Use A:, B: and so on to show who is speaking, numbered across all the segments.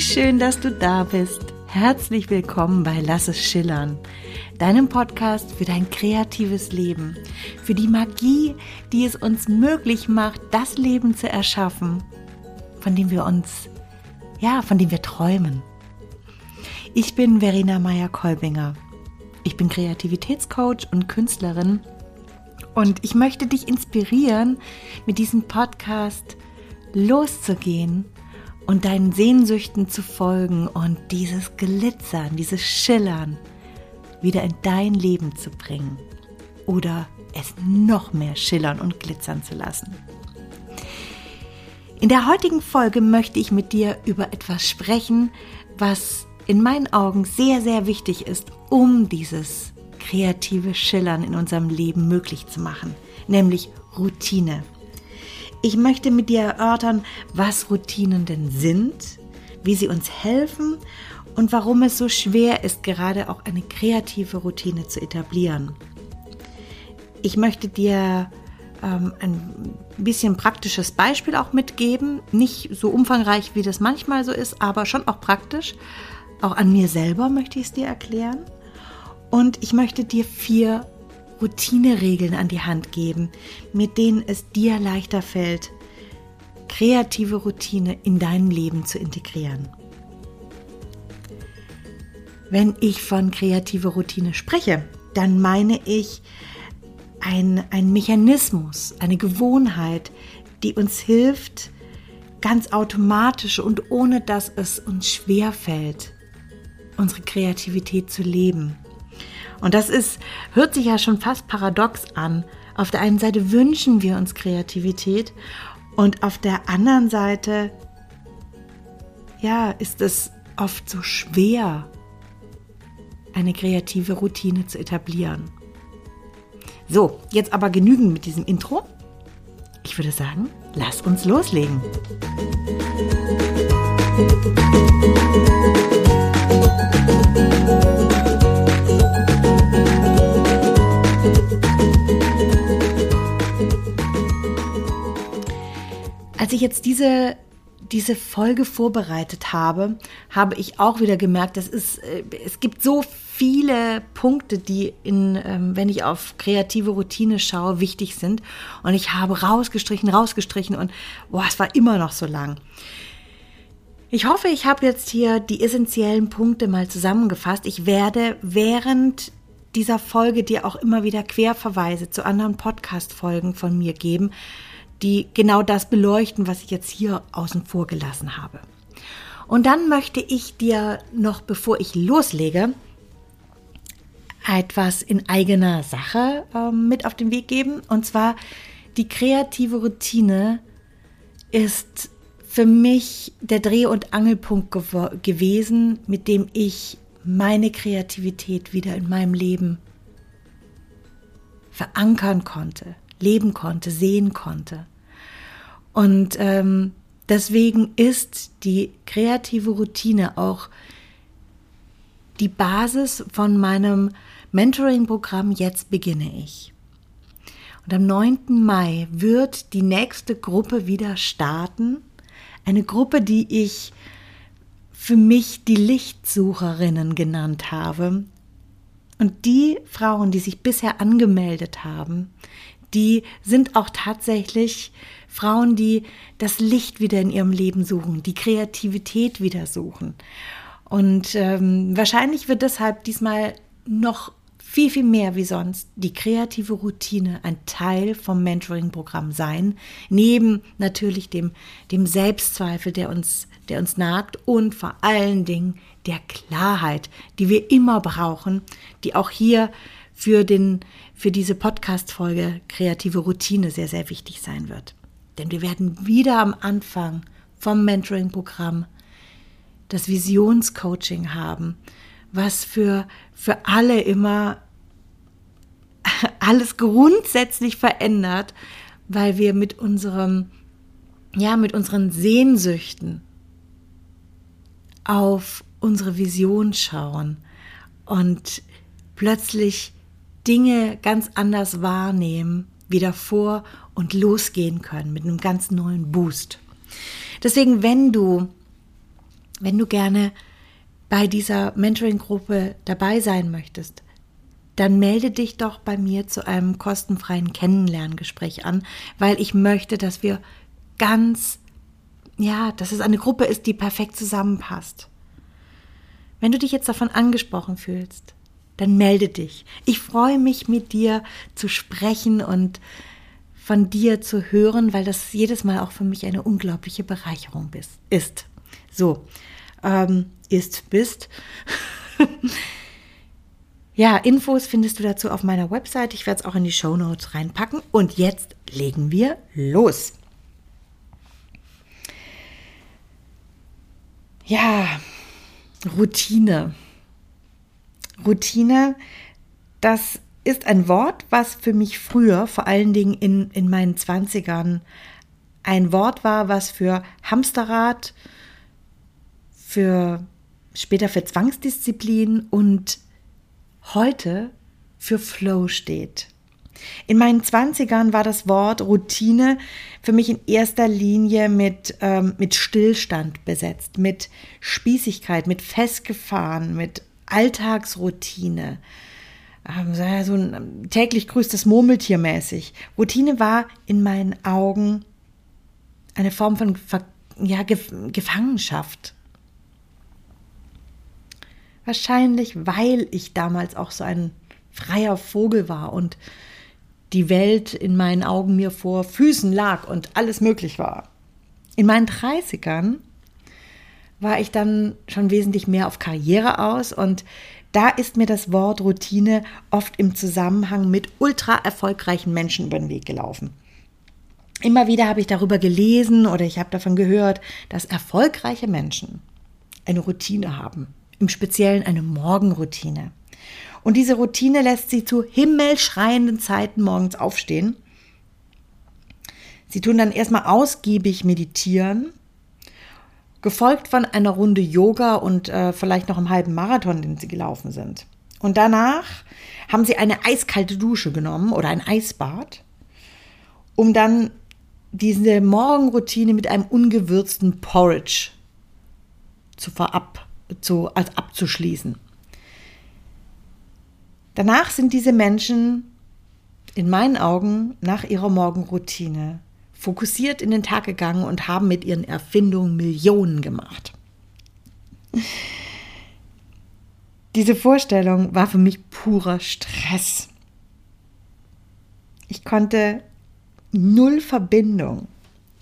A: Schön, dass du da bist. Herzlich willkommen bei Lass es schillern, deinem Podcast für dein kreatives Leben, für die Magie, die es uns möglich macht, das Leben zu erschaffen, von dem wir uns, ja, von dem wir träumen. Ich bin Verena Meyer-Kolbinger. Ich bin Kreativitätscoach und Künstlerin und ich möchte dich inspirieren, mit diesem Podcast loszugehen und deinen Sehnsüchten zu folgen und dieses Glitzern, dieses Schillern wieder in dein Leben zu bringen oder es noch mehr schillern und glitzern zu lassen. In der heutigen Folge möchte ich mit dir über etwas sprechen, was in meinen Augen sehr, sehr wichtig ist, um dieses kreative Schillern in unserem Leben möglich zu machen, nämlich Routine. Ich möchte mit dir erörtern, was Routinen denn sind, wie sie uns helfen und warum es so schwer ist, gerade auch eine kreative Routine zu etablieren. Ich möchte dir ähm, ein bisschen praktisches Beispiel auch mitgeben, nicht so umfangreich, wie das manchmal so ist, aber schon auch praktisch. Auch an mir selber möchte ich es dir erklären. Und ich möchte dir vier Routineregeln an die Hand geben, mit denen es dir leichter fällt, kreative Routine in deinem Leben zu integrieren. Wenn ich von kreative Routine spreche, dann meine ich ein, ein Mechanismus, eine Gewohnheit, die uns hilft, ganz automatisch und ohne dass es uns schwer fällt, unsere Kreativität zu leben. Und das ist, hört sich ja schon fast paradox an. Auf der einen Seite wünschen wir uns Kreativität und auf der anderen Seite, ja, ist es oft so schwer, eine kreative Routine zu etablieren. So, jetzt aber genügend mit diesem Intro. Ich würde sagen, lass uns loslegen. Als ich jetzt diese, diese Folge vorbereitet habe, habe ich auch wieder gemerkt, es, äh, es gibt so viele Punkte, die in, ähm, wenn ich auf kreative Routine schaue, wichtig sind. Und ich habe rausgestrichen, rausgestrichen und boah, es war immer noch so lang. Ich hoffe, ich habe jetzt hier die essentiellen Punkte mal zusammengefasst. Ich werde während dieser Folge dir auch immer wieder Querverweise zu anderen Podcast-Folgen von mir geben, die genau das beleuchten, was ich jetzt hier außen vor gelassen habe. Und dann möchte ich dir noch, bevor ich loslege, etwas in eigener Sache äh, mit auf den Weg geben. Und zwar die kreative Routine ist für mich der Dreh- und Angelpunkt gew gewesen, mit dem ich meine Kreativität wieder in meinem Leben verankern konnte, leben konnte, sehen konnte. Und ähm, deswegen ist die kreative Routine auch die Basis von meinem Mentoring-Programm Jetzt beginne ich. Und am 9. Mai wird die nächste Gruppe wieder starten. Eine Gruppe, die ich für mich die Lichtsucherinnen genannt habe. Und die Frauen, die sich bisher angemeldet haben, die sind auch tatsächlich Frauen, die das Licht wieder in ihrem Leben suchen, die Kreativität wieder suchen. Und ähm, wahrscheinlich wird deshalb diesmal noch viel, viel mehr wie sonst die kreative Routine ein Teil vom Mentoring-Programm sein, neben natürlich dem, dem Selbstzweifel, der uns, der uns nagt und vor allen Dingen der Klarheit, die wir immer brauchen, die auch hier für, den, für diese Podcast-Folge kreative Routine sehr, sehr wichtig sein wird. Denn wir werden wieder am Anfang vom Mentoring-Programm das Visionscoaching haben, was für, für alle immer alles grundsätzlich verändert, weil wir mit unserem, ja, mit unseren Sehnsüchten auf unsere Vision schauen und plötzlich Dinge ganz anders wahrnehmen, wieder vor und losgehen können mit einem ganz neuen Boost. Deswegen, wenn du wenn du gerne bei dieser Mentoring-Gruppe dabei sein möchtest, dann melde dich doch bei mir zu einem kostenfreien Kennenlerngespräch an, weil ich möchte, dass wir ganz, ja, dass es eine Gruppe ist, die perfekt zusammenpasst. Wenn du dich jetzt davon angesprochen fühlst, dann melde dich. Ich freue mich, mit dir zu sprechen und von dir zu hören, weil das jedes Mal auch für mich eine unglaubliche Bereicherung ist. So, ähm, ist, bist. ja, Infos findest du dazu auf meiner Website. Ich werde es auch in die Show Notes reinpacken. Und jetzt legen wir los. Ja, Routine. Routine, das ist ein Wort, was für mich früher, vor allen Dingen in, in meinen Zwanzigern, ein Wort war, was für Hamsterrad, für später für Zwangsdisziplin und heute für Flow steht. In meinen Zwanzigern war das Wort Routine für mich in erster Linie mit, ähm, mit Stillstand besetzt, mit Spießigkeit, mit Festgefahren, mit Alltagsroutine. Ähm, so ein täglich grüßtes Murmeltier mäßig. Routine war in meinen Augen eine Form von ja, Gefangenschaft. Wahrscheinlich, weil ich damals auch so ein freier Vogel war und die Welt in meinen Augen mir vor Füßen lag und alles möglich war. In meinen 30ern war ich dann schon wesentlich mehr auf Karriere aus und da ist mir das Wort Routine oft im Zusammenhang mit ultra erfolgreichen Menschen über den Weg gelaufen. Immer wieder habe ich darüber gelesen oder ich habe davon gehört, dass erfolgreiche Menschen eine Routine haben, im Speziellen eine Morgenroutine. Und diese Routine lässt sie zu himmelschreienden Zeiten morgens aufstehen. Sie tun dann erstmal ausgiebig meditieren, gefolgt von einer Runde Yoga und äh, vielleicht noch einem halben Marathon, den sie gelaufen sind. Und danach haben sie eine eiskalte Dusche genommen oder ein Eisbad, um dann diese Morgenroutine mit einem ungewürzten Porridge zu verab, zu, als abzuschließen. Danach sind diese Menschen in meinen Augen nach ihrer Morgenroutine fokussiert in den Tag gegangen und haben mit ihren Erfindungen Millionen gemacht. Diese Vorstellung war für mich purer Stress. Ich konnte null Verbindung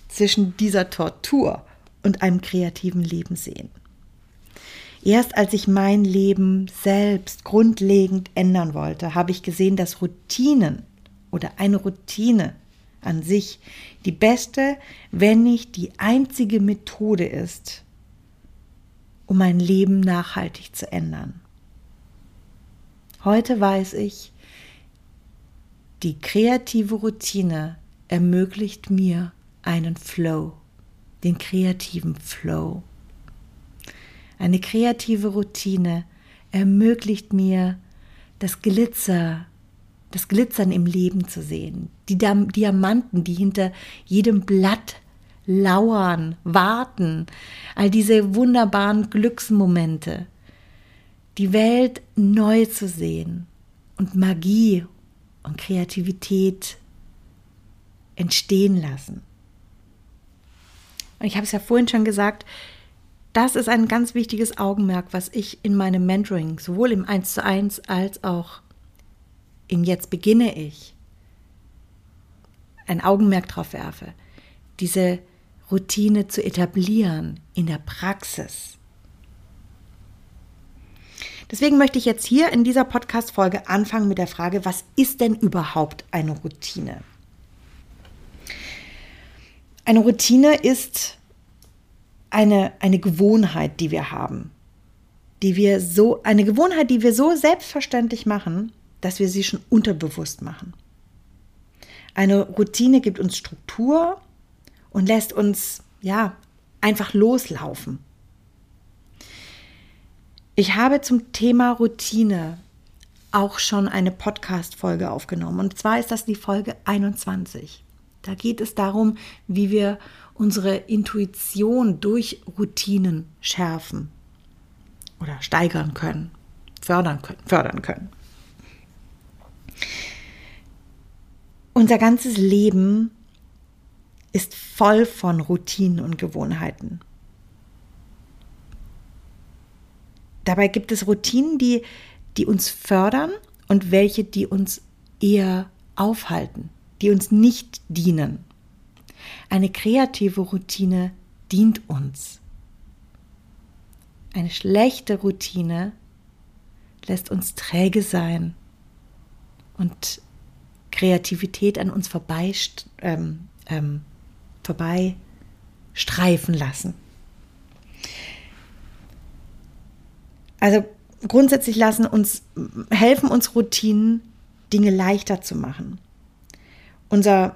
A: zwischen dieser Tortur und einem kreativen Leben sehen. Erst als ich mein Leben selbst grundlegend ändern wollte, habe ich gesehen, dass Routinen oder eine Routine an sich die beste, wenn nicht die einzige Methode ist, um mein Leben nachhaltig zu ändern. Heute weiß ich, die kreative Routine ermöglicht mir einen Flow, den kreativen Flow. Eine kreative Routine ermöglicht mir, das Glitzer, das Glitzern im Leben zu sehen, die Diamanten, die hinter jedem Blatt lauern, warten, all diese wunderbaren Glücksmomente, die Welt neu zu sehen und Magie und Kreativität entstehen lassen. Und ich habe es ja vorhin schon gesagt, das ist ein ganz wichtiges Augenmerk, was ich in meinem Mentoring, sowohl im 1 zu 1 als auch in Jetzt beginne ich, ein Augenmerk darauf werfe, diese Routine zu etablieren in der Praxis. Deswegen möchte ich jetzt hier in dieser Podcast-Folge anfangen mit der Frage, was ist denn überhaupt eine Routine? Eine Routine ist eine, eine Gewohnheit, die wir haben, die wir so, eine Gewohnheit, die wir so selbstverständlich machen, dass wir sie schon unterbewusst machen. Eine Routine gibt uns Struktur und lässt uns, ja, einfach loslaufen. Ich habe zum Thema Routine auch schon eine Podcast-Folge aufgenommen. Und zwar ist das die Folge 21. Da geht es darum, wie wir unsere Intuition durch Routinen schärfen oder steigern können, fördern können, fördern können. Unser ganzes Leben ist voll von Routinen und Gewohnheiten. Dabei gibt es Routinen, die, die uns fördern und welche, die uns eher aufhalten, die uns nicht dienen. Eine kreative Routine dient uns. Eine schlechte Routine lässt uns träge sein und Kreativität an uns vorbei, ähm, ähm, vorbei streifen lassen. Also grundsätzlich lassen uns, helfen uns Routinen, Dinge leichter zu machen. Unser,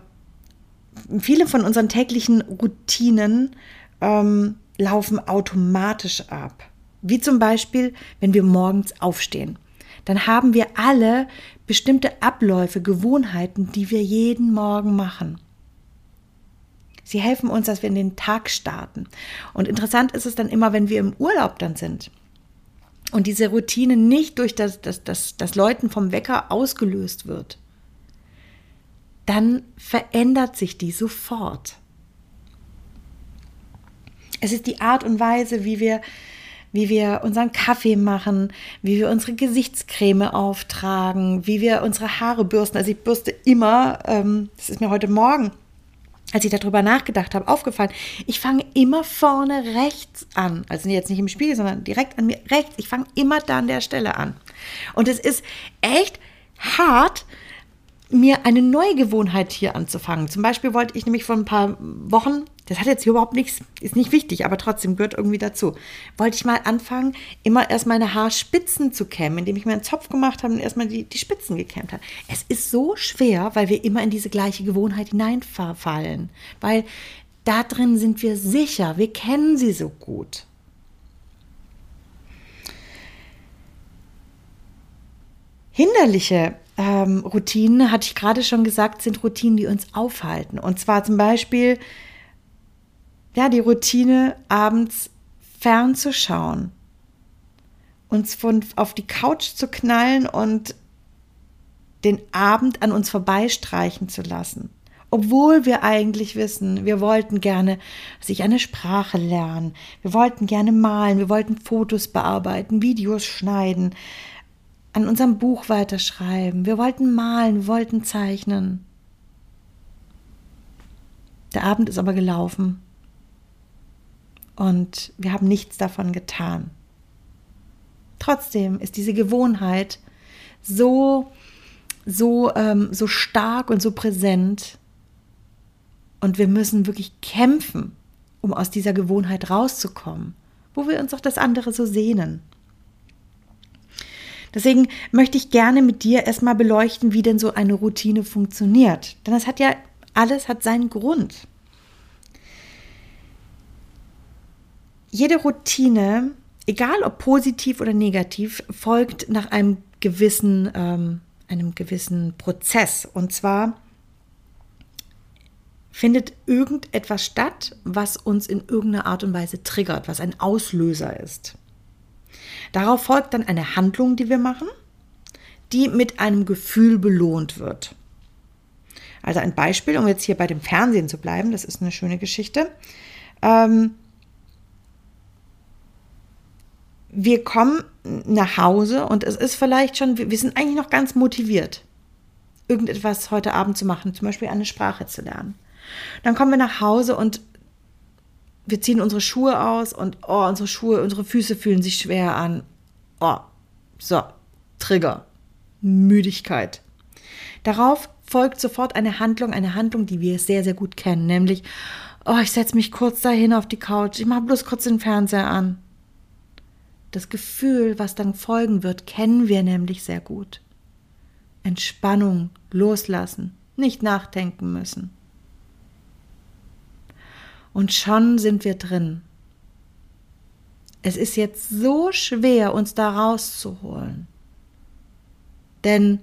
A: viele von unseren täglichen Routinen ähm, laufen automatisch ab. Wie zum Beispiel, wenn wir morgens aufstehen. Dann haben wir alle bestimmte Abläufe, Gewohnheiten, die wir jeden Morgen machen. Sie helfen uns, dass wir in den Tag starten. Und interessant ist es dann immer, wenn wir im Urlaub dann sind und diese Routine nicht durch das, das, das, das Läuten vom Wecker ausgelöst wird, dann verändert sich die sofort. Es ist die Art und Weise, wie wir, wie wir unseren Kaffee machen, wie wir unsere Gesichtscreme auftragen, wie wir unsere Haare bürsten. Also ich bürste immer, ähm, das ist mir heute Morgen als ich darüber nachgedacht habe, aufgefallen, ich fange immer vorne rechts an. Also jetzt nicht im Spiegel, sondern direkt an mir rechts. Ich fange immer da an der Stelle an. Und es ist echt hart, mir eine neue Gewohnheit hier anzufangen. Zum Beispiel wollte ich nämlich vor ein paar Wochen, das hat jetzt hier überhaupt nichts, ist nicht wichtig, aber trotzdem gehört irgendwie dazu, wollte ich mal anfangen, immer erst meine Haarspitzen zu kämmen, indem ich mir einen Zopf gemacht habe und erstmal die, die Spitzen gekämmt habe. Es ist so schwer, weil wir immer in diese gleiche Gewohnheit hineinfallen, weil da drin sind wir sicher, wir kennen sie so gut. Hinderliche ähm, Routinen, hatte ich gerade schon gesagt, sind Routinen, die uns aufhalten. Und zwar zum Beispiel, ja, die Routine, abends fernzuschauen, uns von, auf die Couch zu knallen und den Abend an uns vorbeistreichen zu lassen. Obwohl wir eigentlich wissen, wir wollten gerne sich eine Sprache lernen, wir wollten gerne malen, wir wollten Fotos bearbeiten, Videos schneiden, an unserem Buch weiterschreiben. Wir wollten malen, wir wollten zeichnen. Der Abend ist aber gelaufen und wir haben nichts davon getan. Trotzdem ist diese Gewohnheit so, so, ähm, so stark und so präsent und wir müssen wirklich kämpfen, um aus dieser Gewohnheit rauszukommen, wo wir uns auch das andere so sehnen. Deswegen möchte ich gerne mit dir erstmal beleuchten, wie denn so eine Routine funktioniert. Denn das hat ja alles hat seinen Grund. Jede Routine, egal ob positiv oder negativ, folgt nach einem gewissen, ähm, einem gewissen Prozess. Und zwar findet irgendetwas statt, was uns in irgendeiner Art und Weise triggert, was ein Auslöser ist. Darauf folgt dann eine Handlung, die wir machen, die mit einem Gefühl belohnt wird. Also ein Beispiel, um jetzt hier bei dem Fernsehen zu bleiben, das ist eine schöne Geschichte. Ähm, wir kommen nach Hause und es ist vielleicht schon, wir sind eigentlich noch ganz motiviert, irgendetwas heute Abend zu machen, zum Beispiel eine Sprache zu lernen. Dann kommen wir nach Hause und wir ziehen unsere Schuhe aus und oh, unsere Schuhe, unsere Füße fühlen sich schwer an. Oh, so, Trigger, Müdigkeit. Darauf folgt sofort eine Handlung, eine Handlung, die wir sehr, sehr gut kennen, nämlich, oh, ich setze mich kurz dahin auf die Couch, ich mache bloß kurz den Fernseher an. Das Gefühl, was dann folgen wird, kennen wir nämlich sehr gut. Entspannung, loslassen, nicht nachdenken müssen und schon sind wir drin. Es ist jetzt so schwer, uns da rauszuholen. Denn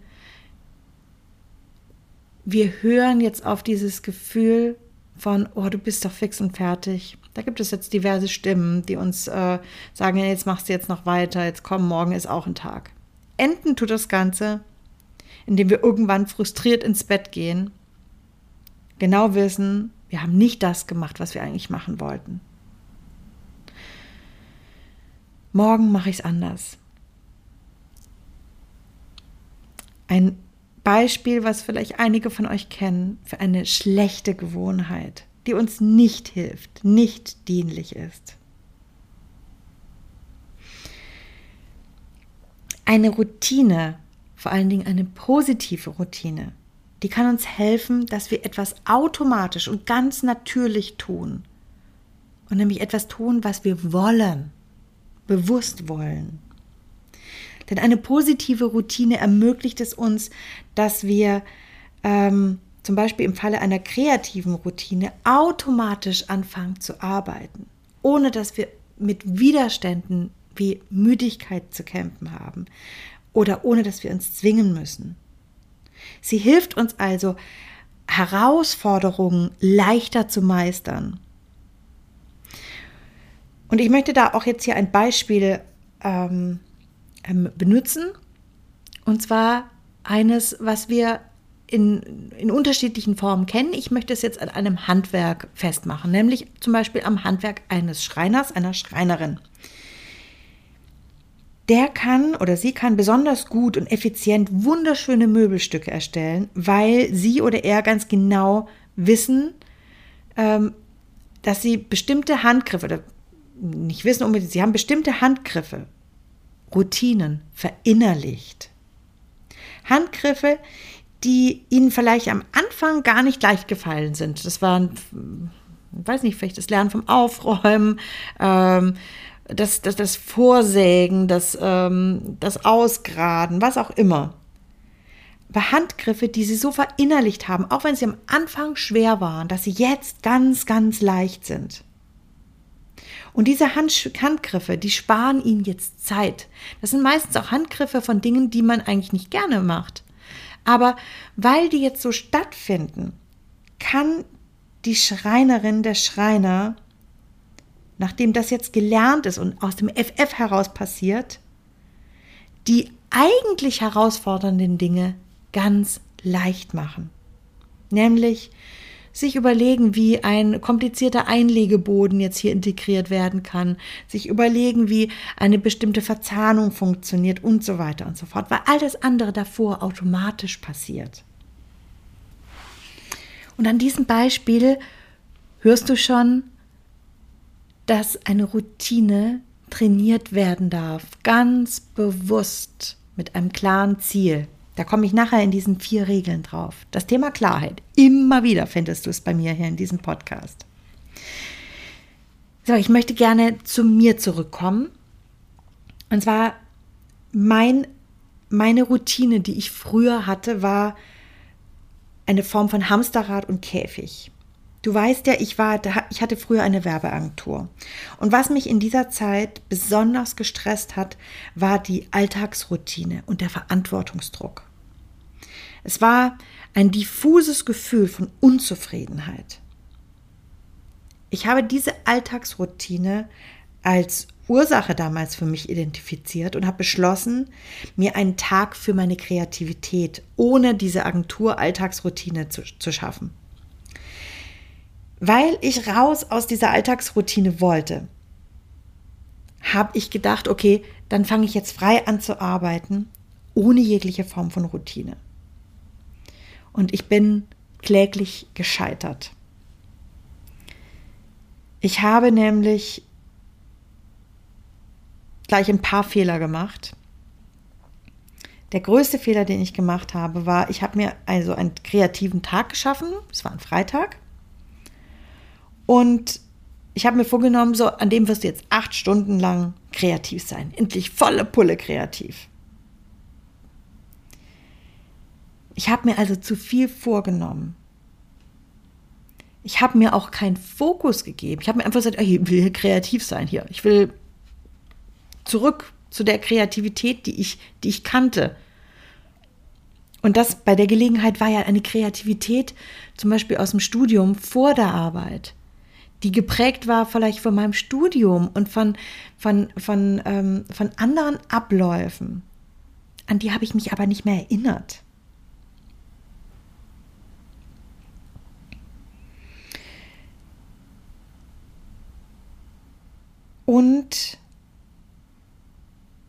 A: wir hören jetzt auf dieses Gefühl von, oh, du bist doch fix und fertig. Da gibt es jetzt diverse Stimmen, die uns äh, sagen, jetzt machst du jetzt noch weiter, jetzt komm, morgen ist auch ein Tag. Enden tut das Ganze, indem wir irgendwann frustriert ins Bett gehen, genau wissen, wir haben nicht das gemacht, was wir eigentlich machen wollten. Morgen mache ich es anders. Ein Beispiel, was vielleicht einige von euch kennen, für eine schlechte Gewohnheit, die uns nicht hilft, nicht dienlich ist. Eine Routine, vor allen Dingen eine positive Routine, die kann uns helfen, dass wir etwas automatisch und ganz natürlich tun. Und nämlich etwas tun, was wir wollen, bewusst wollen. Denn eine positive Routine ermöglicht es uns, dass wir ähm, zum Beispiel im Falle einer kreativen Routine automatisch anfangen zu arbeiten, ohne dass wir mit Widerständen wie Müdigkeit zu kämpfen haben oder ohne dass wir uns zwingen müssen. Sie hilft uns also, Herausforderungen leichter zu meistern. Und ich möchte da auch jetzt hier ein Beispiel ähm, ähm, benutzen. Und zwar eines, was wir in, in unterschiedlichen Formen kennen. Ich möchte es jetzt an einem Handwerk festmachen, nämlich zum Beispiel am Handwerk eines Schreiners, einer Schreinerin. Der kann oder sie kann besonders gut und effizient wunderschöne Möbelstücke erstellen, weil sie oder er ganz genau wissen, ähm, dass sie bestimmte Handgriffe oder nicht wissen unbedingt, sie haben bestimmte Handgriffe Routinen verinnerlicht. Handgriffe, die ihnen vielleicht am Anfang gar nicht leicht gefallen sind. Das waren, ich weiß nicht, vielleicht das Lernen vom Aufräumen, ähm, das, das, das Vorsägen, das, ähm, das Ausgraden, was auch immer. Aber Handgriffe, die sie so verinnerlicht haben, auch wenn sie am Anfang schwer waren, dass sie jetzt ganz, ganz leicht sind. Und diese Hand Handgriffe, die sparen ihnen jetzt Zeit. Das sind meistens auch Handgriffe von Dingen, die man eigentlich nicht gerne macht. Aber weil die jetzt so stattfinden, kann die Schreinerin, der Schreiner, nachdem das jetzt gelernt ist und aus dem FF heraus passiert, die eigentlich herausfordernden Dinge ganz leicht machen. Nämlich sich überlegen, wie ein komplizierter Einlegeboden jetzt hier integriert werden kann, sich überlegen, wie eine bestimmte Verzahnung funktioniert und so weiter und so fort, weil all das andere davor automatisch passiert. Und an diesem Beispiel hörst du schon, dass eine Routine trainiert werden darf, ganz bewusst mit einem klaren Ziel. Da komme ich nachher in diesen vier Regeln drauf. Das Thema Klarheit. Immer wieder findest du es bei mir hier in diesem Podcast. So, ich möchte gerne zu mir zurückkommen. Und zwar mein, meine Routine, die ich früher hatte, war eine Form von Hamsterrad und Käfig. Du weißt ja, ich war, ich hatte früher eine Werbeagentur. Und was mich in dieser Zeit besonders gestresst hat, war die Alltagsroutine und der Verantwortungsdruck. Es war ein diffuses Gefühl von Unzufriedenheit. Ich habe diese Alltagsroutine als Ursache damals für mich identifiziert und habe beschlossen, mir einen Tag für meine Kreativität ohne diese Agentur-Alltagsroutine zu, zu schaffen. Weil ich raus aus dieser Alltagsroutine wollte, habe ich gedacht, okay, dann fange ich jetzt frei an zu arbeiten, ohne jegliche Form von Routine und ich bin kläglich gescheitert. Ich habe nämlich gleich ein paar Fehler gemacht. Der größte Fehler, den ich gemacht habe, war, ich habe mir also einen kreativen Tag geschaffen. Es war ein Freitag. Und ich habe mir vorgenommen, so an dem wirst du jetzt acht Stunden lang kreativ sein. Endlich volle Pulle kreativ. Ich habe mir also zu viel vorgenommen. Ich habe mir auch keinen Fokus gegeben. Ich habe mir einfach gesagt, ich will hier kreativ sein hier. Ich will zurück zu der Kreativität, die ich, die ich kannte. Und das bei der Gelegenheit war ja eine Kreativität, zum Beispiel aus dem Studium vor der Arbeit, die geprägt war vielleicht von meinem Studium und von, von, von, ähm, von anderen Abläufen. An die habe ich mich aber nicht mehr erinnert. Und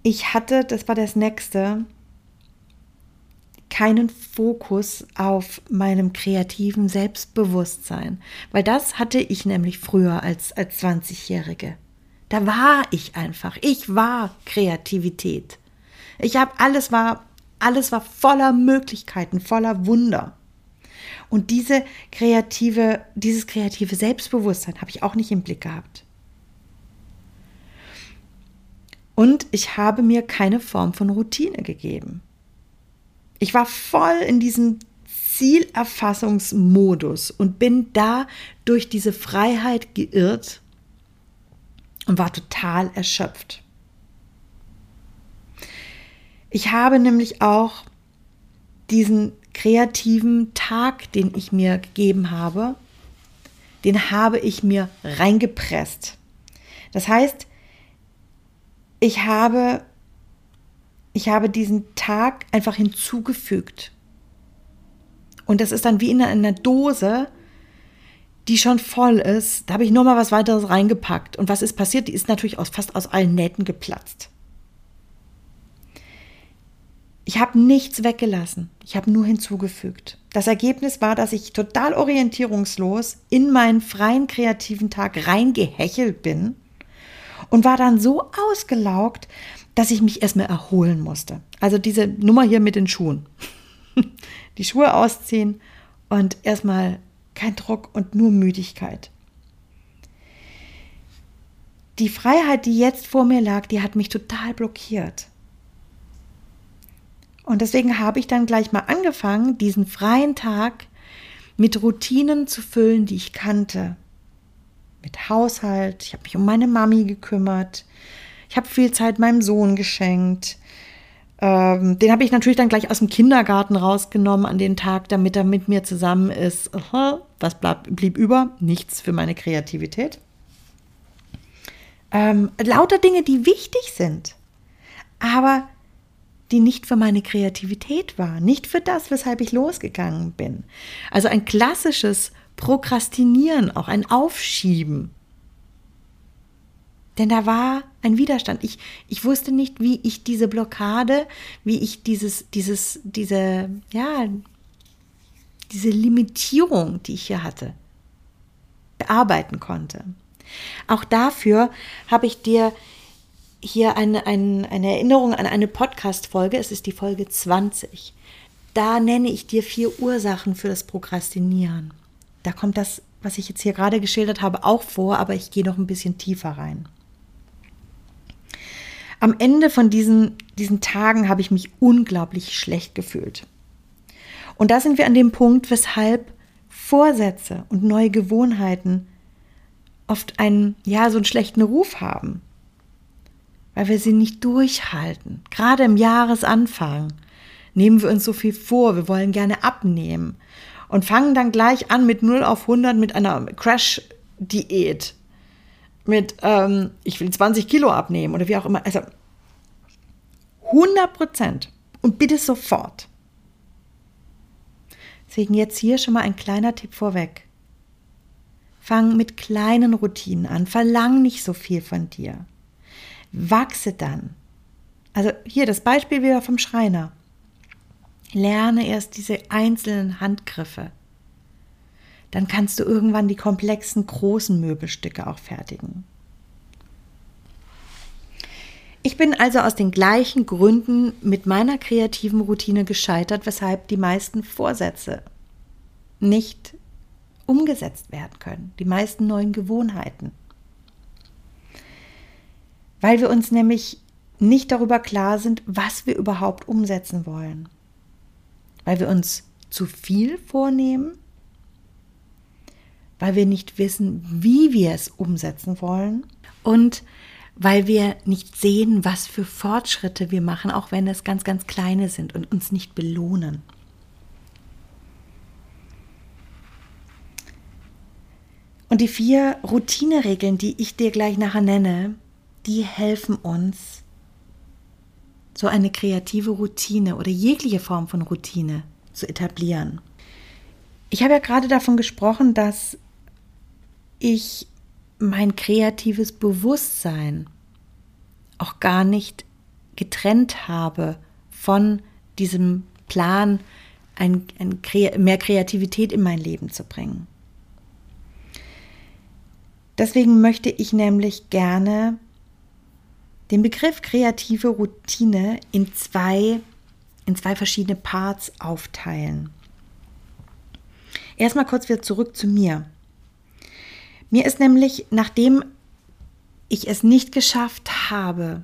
A: ich hatte, das war das nächste, keinen Fokus auf meinem kreativen Selbstbewusstsein, weil das hatte ich nämlich früher als, als 20-Jährige. Da war ich einfach. Ich war Kreativität. Ich habe alles war, alles war voller Möglichkeiten, voller Wunder. Und diese kreative, dieses kreative Selbstbewusstsein habe ich auch nicht im Blick gehabt. Und ich habe mir keine Form von Routine gegeben. Ich war voll in diesem Zielerfassungsmodus und bin da durch diese Freiheit geirrt und war total erschöpft. Ich habe nämlich auch diesen kreativen Tag, den ich mir gegeben habe, den habe ich mir reingepresst. Das heißt, ich habe ich habe diesen Tag einfach hinzugefügt. Und das ist dann wie in einer Dose, die schon voll ist. Da habe ich nochmal was weiteres reingepackt. Und was ist passiert? Die ist natürlich aus, fast aus allen Nähten geplatzt. Ich habe nichts weggelassen. Ich habe nur hinzugefügt. Das Ergebnis war, dass ich total orientierungslos in meinen freien kreativen Tag reingehechelt bin und war dann so ausgelaugt, dass ich mich erstmal erholen musste. Also diese Nummer hier mit den Schuhen. Die Schuhe ausziehen und erstmal kein Druck und nur Müdigkeit. Die Freiheit, die jetzt vor mir lag, die hat mich total blockiert. Und deswegen habe ich dann gleich mal angefangen, diesen freien Tag mit Routinen zu füllen, die ich kannte. Mit Haushalt, ich habe mich um meine Mami gekümmert, ich habe viel Zeit meinem Sohn geschenkt. Ähm, den habe ich natürlich dann gleich aus dem Kindergarten rausgenommen an den Tag, damit er mit mir zusammen ist. Was bleib, blieb über? Nichts für meine Kreativität. Ähm, lauter Dinge, die wichtig sind, aber die nicht für meine Kreativität waren, nicht für das, weshalb ich losgegangen bin. Also ein klassisches Prokrastinieren, auch ein Aufschieben. Denn da war ein Widerstand. Ich, ich wusste nicht, wie ich diese Blockade, wie ich dieses, dieses, diese, ja, diese Limitierung, die ich hier hatte, bearbeiten konnte. Auch dafür habe ich dir hier eine, eine, eine Erinnerung an eine Podcast-Folge. Es ist die Folge 20. Da nenne ich dir vier Ursachen für das Prokrastinieren. Da kommt das, was ich jetzt hier gerade geschildert habe, auch vor, aber ich gehe noch ein bisschen tiefer rein. Am Ende von diesen, diesen Tagen habe ich mich unglaublich schlecht gefühlt. Und da sind wir an dem Punkt, weshalb Vorsätze und neue Gewohnheiten oft einen, ja, so einen schlechten Ruf haben. Weil wir sie nicht durchhalten. Gerade im Jahresanfang nehmen wir uns so viel vor, wir wollen gerne abnehmen und fangen dann gleich an mit 0 auf 100 mit einer Crash-Diät mit, ähm, ich will 20 Kilo abnehmen oder wie auch immer. Also 100 Prozent und bitte sofort. Deswegen jetzt hier schon mal ein kleiner Tipp vorweg. Fang mit kleinen Routinen an, verlang nicht so viel von dir. Wachse dann. Also hier das Beispiel wieder vom Schreiner. Lerne erst diese einzelnen Handgriffe dann kannst du irgendwann die komplexen großen Möbelstücke auch fertigen. Ich bin also aus den gleichen Gründen mit meiner kreativen Routine gescheitert, weshalb die meisten Vorsätze nicht umgesetzt werden können, die meisten neuen Gewohnheiten. Weil wir uns nämlich nicht darüber klar sind, was wir überhaupt umsetzen wollen. Weil wir uns zu viel vornehmen? Weil wir nicht wissen, wie wir es umsetzen wollen? Und weil wir nicht sehen, was für Fortschritte wir machen, auch wenn das ganz, ganz kleine sind und uns nicht belohnen. Und die vier Routineregeln, die ich dir gleich nachher nenne, die helfen uns, so eine kreative Routine oder jegliche Form von Routine zu etablieren. Ich habe ja gerade davon gesprochen, dass ich mein kreatives Bewusstsein auch gar nicht getrennt habe von diesem Plan, ein, ein, mehr Kreativität in mein Leben zu bringen. Deswegen möchte ich nämlich gerne den Begriff kreative Routine in zwei, in zwei verschiedene Parts aufteilen. Erstmal kurz wieder zurück zu mir. Mir ist nämlich, nachdem ich es nicht geschafft habe,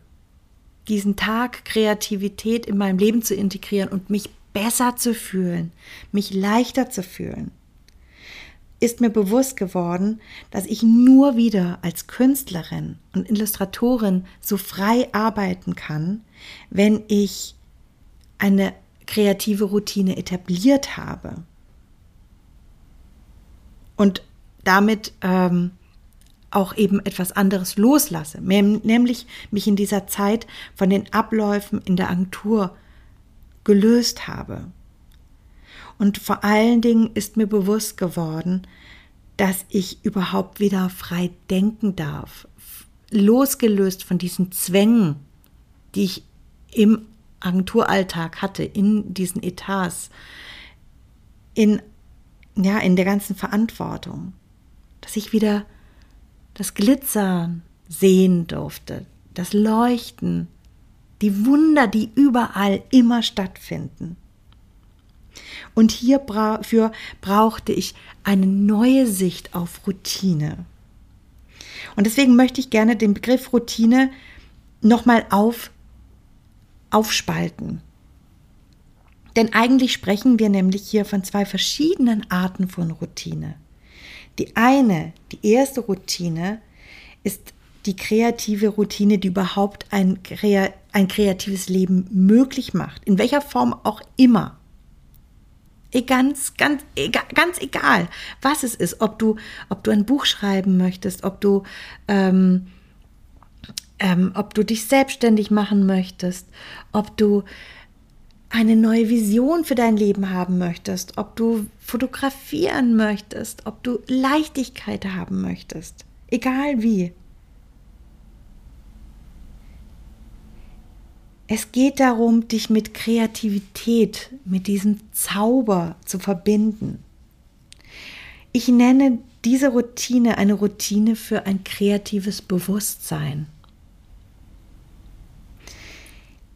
A: diesen Tag Kreativität in meinem Leben zu integrieren und mich besser zu fühlen, mich leichter zu fühlen, ist mir bewusst geworden, dass ich nur wieder als Künstlerin und Illustratorin so frei arbeiten kann, wenn ich eine kreative Routine etabliert habe. Und damit ähm, auch eben etwas anderes loslasse, nämlich mich in dieser Zeit von den Abläufen in der Agentur gelöst habe. Und vor allen Dingen ist mir bewusst geworden, dass ich überhaupt wieder frei denken darf, losgelöst von diesen Zwängen, die ich im Agenturalltag hatte, in diesen Etats, in, ja, in der ganzen Verantwortung, dass ich wieder das Glitzern sehen durfte, das Leuchten, die Wunder, die überall immer stattfinden. Und hierfür brauchte ich eine neue Sicht auf Routine. Und deswegen möchte ich gerne den Begriff Routine nochmal auf, aufspalten. Denn eigentlich sprechen wir nämlich hier von zwei verschiedenen Arten von Routine. Die eine, die erste Routine, ist die kreative Routine, die überhaupt ein, ein kreatives Leben möglich macht, in welcher Form auch immer. Ganz, ganz, ganz egal, was es ist, ob du, ob du ein Buch schreiben möchtest, ob du, ähm, ähm, ob du dich selbstständig machen möchtest, ob du eine neue Vision für dein Leben haben möchtest, ob du fotografieren möchtest, ob du Leichtigkeit haben möchtest, egal wie. Es geht darum, dich mit Kreativität, mit diesem Zauber zu verbinden. Ich nenne diese Routine eine Routine für ein kreatives Bewusstsein.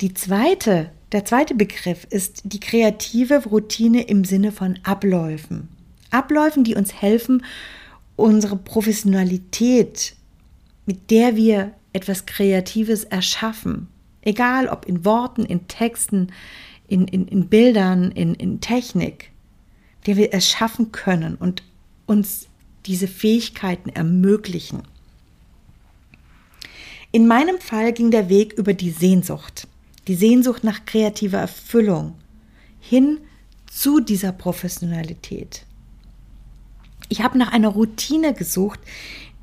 A: Die zweite, der zweite Begriff ist die kreative Routine im Sinne von Abläufen. Abläufen, die uns helfen, unsere Professionalität, mit der wir etwas Kreatives erschaffen, Egal ob in Worten, in Texten, in, in, in Bildern, in, in Technik, der wir es schaffen können und uns diese Fähigkeiten ermöglichen. In meinem Fall ging der Weg über die Sehnsucht, die Sehnsucht nach kreativer Erfüllung hin zu dieser Professionalität. Ich habe nach einer Routine gesucht,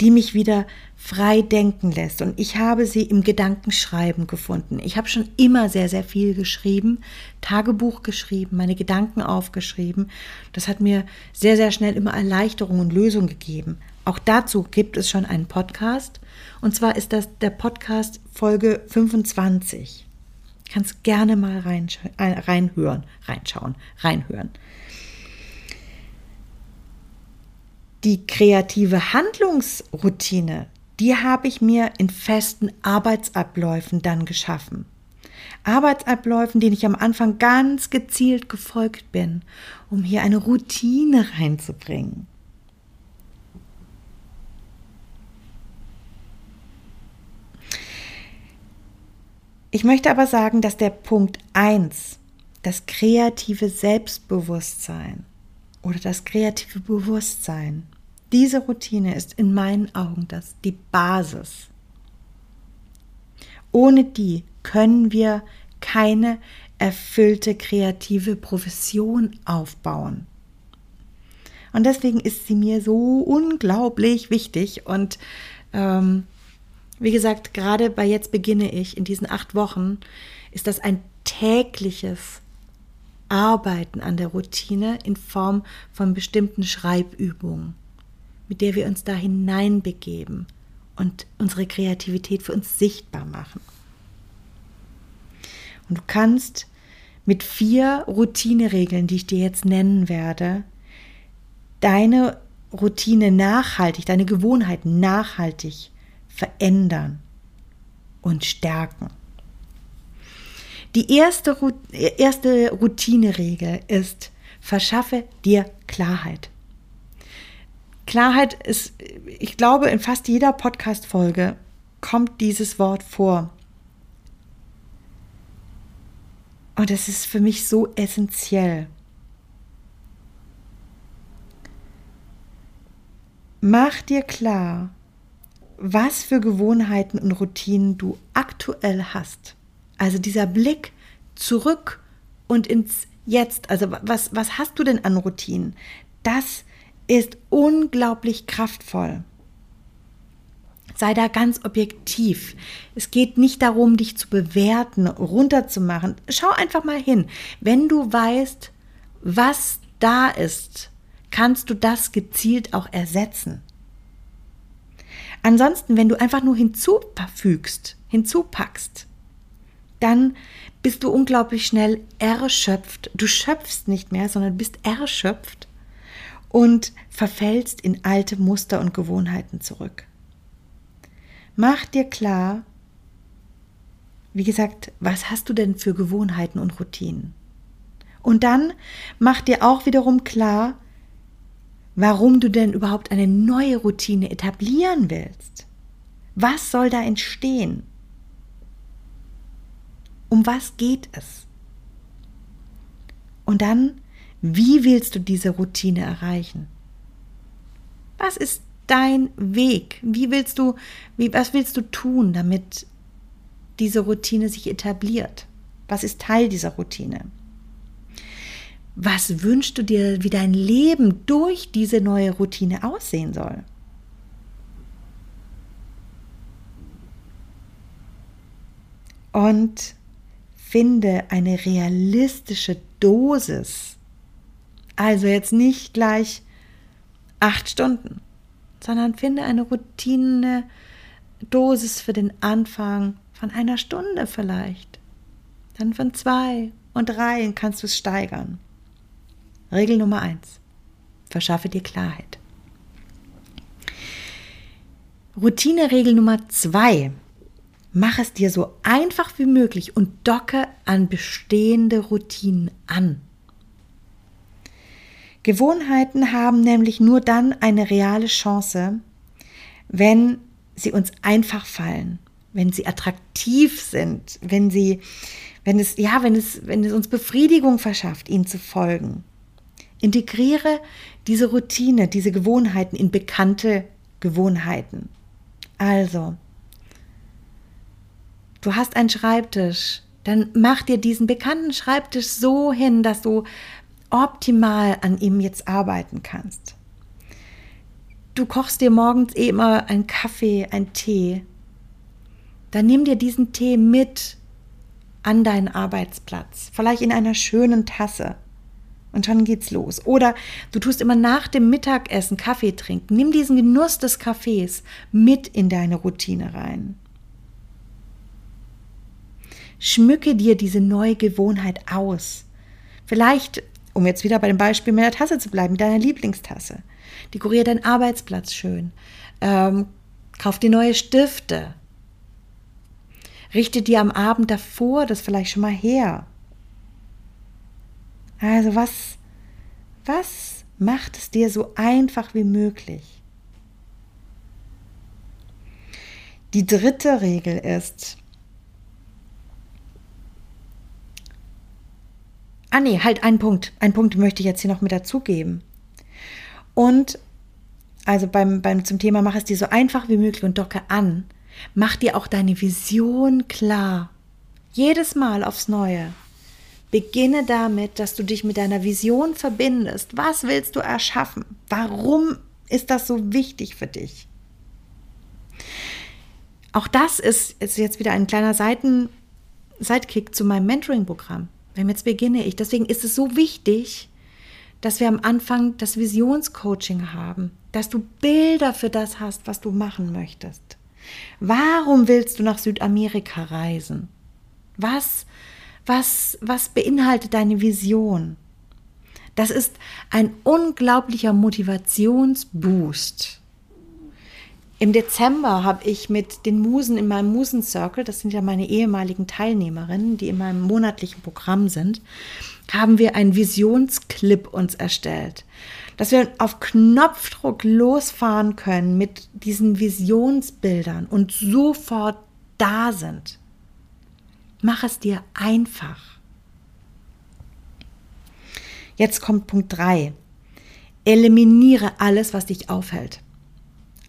A: die mich wieder frei denken lässt. Und ich habe sie im Gedankenschreiben gefunden. Ich habe schon immer sehr, sehr viel geschrieben, Tagebuch geschrieben, meine Gedanken aufgeschrieben. Das hat mir sehr, sehr schnell immer Erleichterung und Lösung gegeben. Auch dazu gibt es schon einen Podcast. Und zwar ist das der Podcast Folge 25. Kannst gerne mal äh, reinhören, reinschauen, reinhören. Die kreative Handlungsroutine, die habe ich mir in festen Arbeitsabläufen dann geschaffen. Arbeitsabläufen, denen ich am Anfang ganz gezielt gefolgt bin, um hier eine Routine reinzubringen. Ich möchte aber sagen, dass der Punkt 1, das kreative Selbstbewusstsein oder das kreative Bewusstsein, diese Routine ist in meinen Augen das die Basis. Ohne die können wir keine erfüllte kreative Profession aufbauen. Und deswegen ist sie mir so unglaublich wichtig. Und ähm, wie gesagt, gerade bei jetzt beginne ich in diesen acht Wochen, ist das ein tägliches Arbeiten an der Routine in Form von bestimmten Schreibübungen, mit der wir uns da hineinbegeben und unsere Kreativität für uns sichtbar machen. Und du kannst mit vier Routineregeln, die ich dir jetzt nennen werde, deine Routine nachhaltig, deine Gewohnheiten nachhaltig verändern und stärken. Die erste, erste Routineregel ist, verschaffe dir Klarheit. Klarheit ist, ich glaube, in fast jeder Podcast-Folge kommt dieses Wort vor. Und es ist für mich so essentiell. Mach dir klar, was für Gewohnheiten und Routinen du aktuell hast. Also dieser Blick zurück und ins Jetzt. Also was, was hast du denn an Routinen? Das ist unglaublich kraftvoll. Sei da ganz objektiv. Es geht nicht darum, dich zu bewerten, runterzumachen. Schau einfach mal hin. Wenn du weißt, was da ist, kannst du das gezielt auch ersetzen. Ansonsten, wenn du einfach nur hinzufügst, hinzupackst, dann bist du unglaublich schnell erschöpft. Du schöpfst nicht mehr, sondern bist erschöpft und verfällst in alte Muster und Gewohnheiten zurück. Mach dir klar, wie gesagt, was hast du denn für Gewohnheiten und Routinen? Und dann mach dir auch wiederum klar, warum du denn überhaupt eine neue Routine etablieren willst. Was soll da entstehen? Um was geht es? Und dann, wie willst du diese Routine erreichen? Was ist dein Weg? Wie willst du, wie, was willst du tun, damit diese Routine sich etabliert? Was ist Teil dieser Routine? Was wünschst du dir, wie dein Leben durch diese neue Routine aussehen soll? Und finde eine realistische Dosis. Also jetzt nicht gleich acht Stunden, sondern finde eine Routine, Dosis für den Anfang von einer Stunde vielleicht. Dann von zwei und drei kannst du es steigern. Regel Nummer eins. Verschaffe dir Klarheit. Routineregel Nummer zwei Mach es dir so einfach wie möglich und docke an bestehende Routinen an. Gewohnheiten haben nämlich nur dann eine reale Chance, wenn sie uns einfach fallen, wenn sie attraktiv sind, wenn sie, wenn es, ja, wenn es, wenn es uns Befriedigung verschafft, ihnen zu folgen. Integriere diese Routine, diese Gewohnheiten in bekannte Gewohnheiten. Also, Du hast einen Schreibtisch, dann mach dir diesen bekannten Schreibtisch so hin, dass du optimal an ihm jetzt arbeiten kannst. Du kochst dir morgens eh immer einen Kaffee, einen Tee. Dann nimm dir diesen Tee mit an deinen Arbeitsplatz, vielleicht in einer schönen Tasse. Und schon geht's los. Oder du tust immer nach dem Mittagessen Kaffee trinken. Nimm diesen Genuss des Kaffees mit in deine Routine rein. Schmücke dir diese neue Gewohnheit aus. Vielleicht, um jetzt wieder bei dem Beispiel mit der Tasse zu bleiben, mit deiner Lieblingstasse. Dekoriere deinen Arbeitsplatz schön. Ähm, kauf dir neue Stifte. Richte dir am Abend davor das vielleicht schon mal her. Also was, was macht es dir so einfach wie möglich? Die dritte Regel ist, Ah nee, halt ein Punkt. Ein Punkt möchte ich jetzt hier noch mit dazugeben. Und also beim, beim zum Thema mach es dir so einfach wie möglich und docke an. Mach dir auch deine Vision klar. Jedes Mal aufs Neue. Beginne damit, dass du dich mit deiner Vision verbindest. Was willst du erschaffen? Warum ist das so wichtig für dich? Auch das ist, ist jetzt wieder ein kleiner Seiten, Sidekick zu meinem Mentoring-Programm. Jetzt beginne ich. Deswegen ist es so wichtig, dass wir am Anfang das Visionscoaching haben, dass du Bilder für das hast, was du machen möchtest. Warum willst du nach Südamerika reisen? Was, was, was beinhaltet deine Vision? Das ist ein unglaublicher Motivationsboost. Im Dezember habe ich mit den Musen in meinem Musencircle, das sind ja meine ehemaligen Teilnehmerinnen, die in meinem monatlichen Programm sind, haben wir einen Visionsclip uns erstellt, dass wir auf Knopfdruck losfahren können mit diesen Visionsbildern und sofort da sind. Mach es dir einfach. Jetzt kommt Punkt 3. Eliminiere alles, was dich aufhält.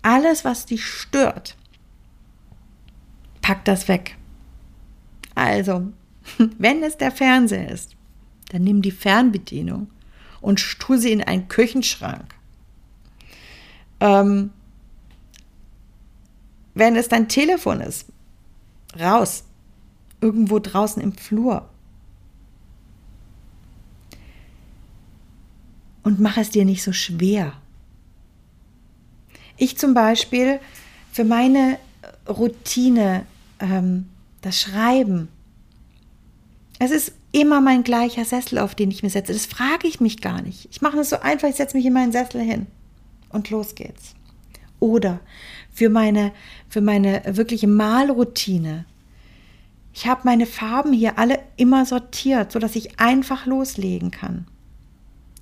A: Alles, was dich stört, pack das weg. Also, wenn es der Fernseher ist, dann nimm die Fernbedienung und tu sie in einen Küchenschrank. Ähm, wenn es dein Telefon ist, raus, irgendwo draußen im Flur. Und mach es dir nicht so schwer. Ich zum Beispiel für meine Routine, ähm, das Schreiben, es ist immer mein gleicher Sessel, auf den ich mich setze. Das frage ich mich gar nicht. Ich mache es so einfach, ich setze mich in meinen Sessel hin und los geht's. Oder für meine, für meine wirkliche Malroutine. Ich habe meine Farben hier alle immer sortiert, sodass ich einfach loslegen kann.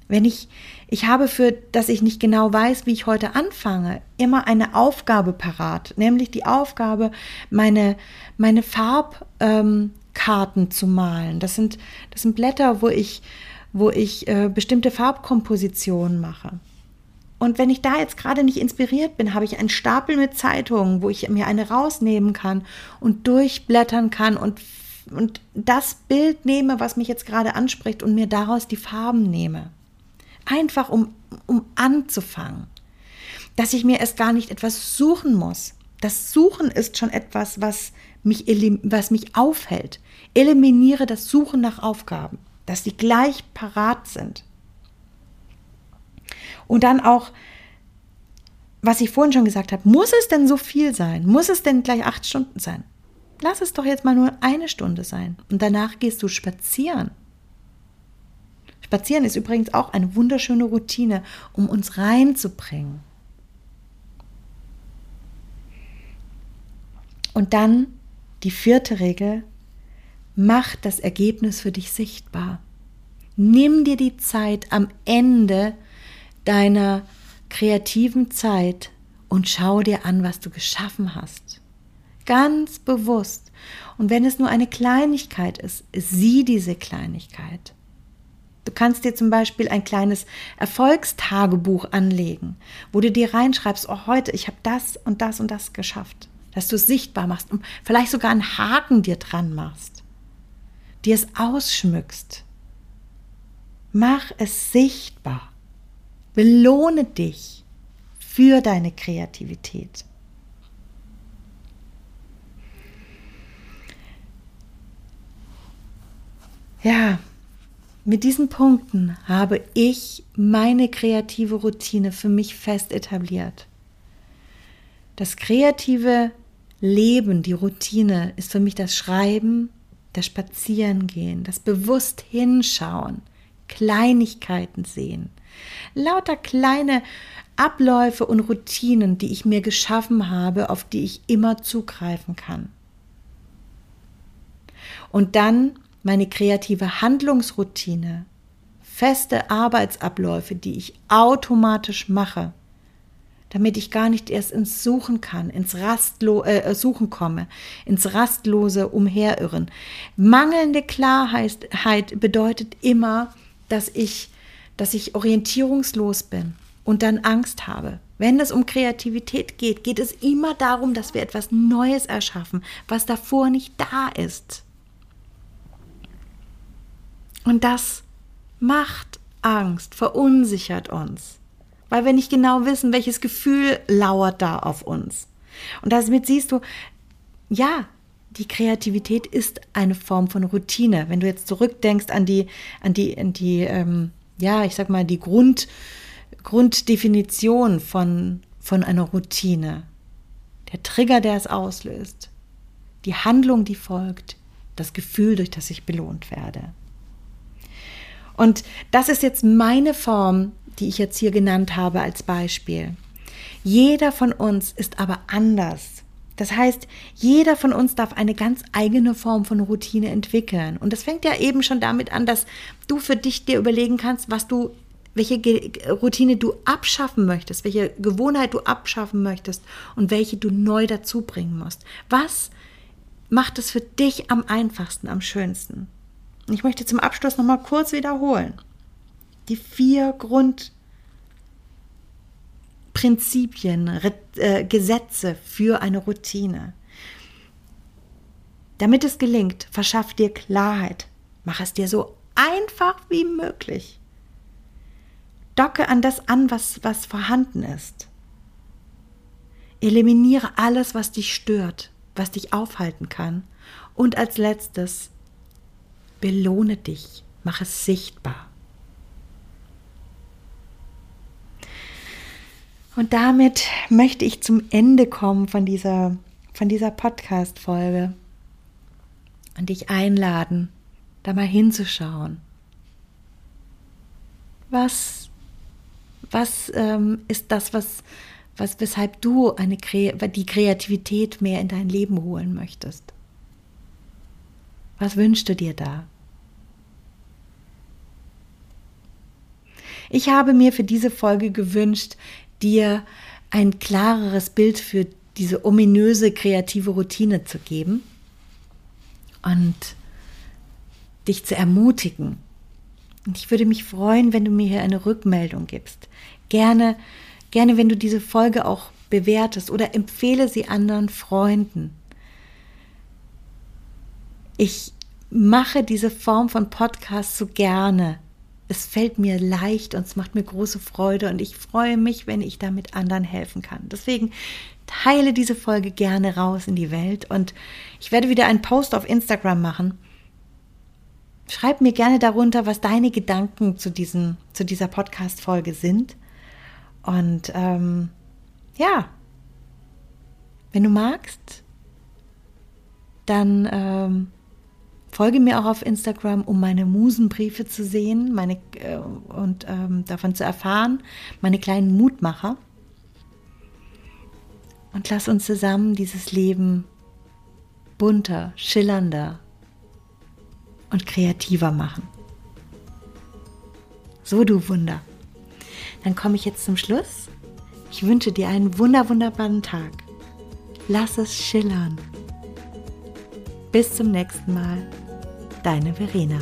A: Wenn ich, ich habe für, dass ich nicht genau weiß, wie ich heute anfange, immer eine Aufgabe parat, nämlich die Aufgabe, meine, meine Farbkarten ähm, zu malen. Das sind, das sind Blätter, wo ich, wo ich äh, bestimmte Farbkompositionen mache. Und wenn ich da jetzt gerade nicht inspiriert bin, habe ich einen Stapel mit Zeitungen, wo ich mir eine rausnehmen kann und durchblättern kann und, und das Bild nehme, was mich jetzt gerade anspricht und mir daraus die Farben nehme einfach um, um anzufangen. Dass ich mir erst gar nicht etwas suchen muss. Das Suchen ist schon etwas, was mich, was mich aufhält. Eliminiere das Suchen nach Aufgaben, dass sie gleich parat sind. Und dann auch, was ich vorhin schon gesagt habe, muss es denn so viel sein? Muss es denn gleich acht Stunden sein? Lass es doch jetzt mal nur eine Stunde sein. Und danach gehst du spazieren. Spazieren ist übrigens auch eine wunderschöne Routine, um uns reinzubringen. Und dann die vierte Regel, mach das Ergebnis für dich sichtbar. Nimm dir die Zeit am Ende deiner kreativen Zeit und schau dir an, was du geschaffen hast. Ganz bewusst. Und wenn es nur eine Kleinigkeit ist, sieh diese Kleinigkeit. Du kannst dir zum Beispiel ein kleines Erfolgstagebuch anlegen, wo du dir reinschreibst, oh, heute, ich habe das und das und das geschafft. Dass du es sichtbar machst und vielleicht sogar einen Haken dir dran machst. Dir es ausschmückst. Mach es sichtbar. Belohne dich für deine Kreativität. Ja, mit diesen Punkten habe ich meine kreative Routine für mich fest etabliert. Das kreative Leben, die Routine, ist für mich das Schreiben, das Spazierengehen, das bewusst hinschauen, Kleinigkeiten sehen. Lauter kleine Abläufe und Routinen, die ich mir geschaffen habe, auf die ich immer zugreifen kann. Und dann meine kreative Handlungsroutine, feste Arbeitsabläufe, die ich automatisch mache, damit ich gar nicht erst ins Suchen kann, ins Rastlo äh, Suchen komme, ins rastlose Umherirren. Mangelnde Klarheit bedeutet immer, dass ich, dass ich orientierungslos bin und dann Angst habe. Wenn es um Kreativität geht, geht es immer darum, dass wir etwas Neues erschaffen, was davor nicht da ist. Und das macht Angst, verunsichert uns, weil wir nicht genau wissen, welches Gefühl lauert da auf uns. Und damit siehst du, ja, die Kreativität ist eine Form von Routine. Wenn du jetzt zurückdenkst an die, an die, an die, ähm, ja, ich sag mal, die Grund, Grunddefinition von, von einer Routine. Der Trigger, der es auslöst. Die Handlung, die folgt. Das Gefühl, durch das ich belohnt werde. Und das ist jetzt meine Form, die ich jetzt hier genannt habe als Beispiel. Jeder von uns ist aber anders. Das heißt, jeder von uns darf eine ganz eigene Form von Routine entwickeln. Und das fängt ja eben schon damit an, dass du für dich dir überlegen kannst, was du, welche Routine du abschaffen möchtest, welche Gewohnheit du abschaffen möchtest und welche du neu dazu bringen musst. Was macht es für dich am einfachsten, am schönsten? Ich möchte zum Abschluss nochmal kurz wiederholen. Die vier Grundprinzipien, äh, Gesetze für eine Routine. Damit es gelingt, verschaff dir Klarheit. Mach es dir so einfach wie möglich. Docke an das an, was, was vorhanden ist. Eliminiere alles, was dich stört, was dich aufhalten kann. Und als letztes, Belohne dich, mach es sichtbar. Und damit möchte ich zum Ende kommen von dieser, von dieser Podcast-Folge und dich einladen, da mal hinzuschauen. Was, was ähm, ist das, was, was, weshalb du eine, die Kreativität mehr in dein Leben holen möchtest? Was wünschst du dir da? Ich habe mir für diese Folge gewünscht, dir ein klareres Bild für diese ominöse kreative Routine zu geben und dich zu ermutigen. Und ich würde mich freuen, wenn du mir hier eine Rückmeldung gibst. Gerne, gerne, wenn du diese Folge auch bewertest oder empfehle sie anderen Freunden. Ich mache diese Form von Podcast so gerne. Es fällt mir leicht und es macht mir große Freude und ich freue mich, wenn ich damit anderen helfen kann. Deswegen teile diese Folge gerne raus in die Welt und ich werde wieder einen Post auf Instagram machen. Schreib mir gerne darunter, was deine Gedanken zu, diesem, zu dieser Podcast-Folge sind. Und ähm, ja, wenn du magst, dann ähm, Folge mir auch auf Instagram, um meine Musenbriefe zu sehen meine, äh, und ähm, davon zu erfahren, meine kleinen Mutmacher. Und lass uns zusammen dieses Leben bunter, schillernder und kreativer machen. So, du Wunder. Dann komme ich jetzt zum Schluss. Ich wünsche dir einen wunder, wunderbaren Tag. Lass es schillern. Bis zum nächsten Mal deine Verena.